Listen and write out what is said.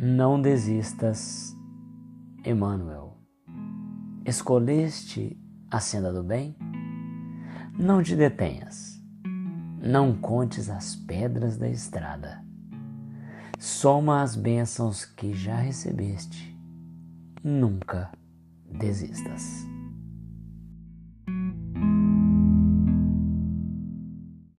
Não desistas, Emmanuel. Escolheste a senda do bem? Não te detenhas. Não contes as pedras da estrada. Soma as bênçãos que já recebeste. Nunca desistas.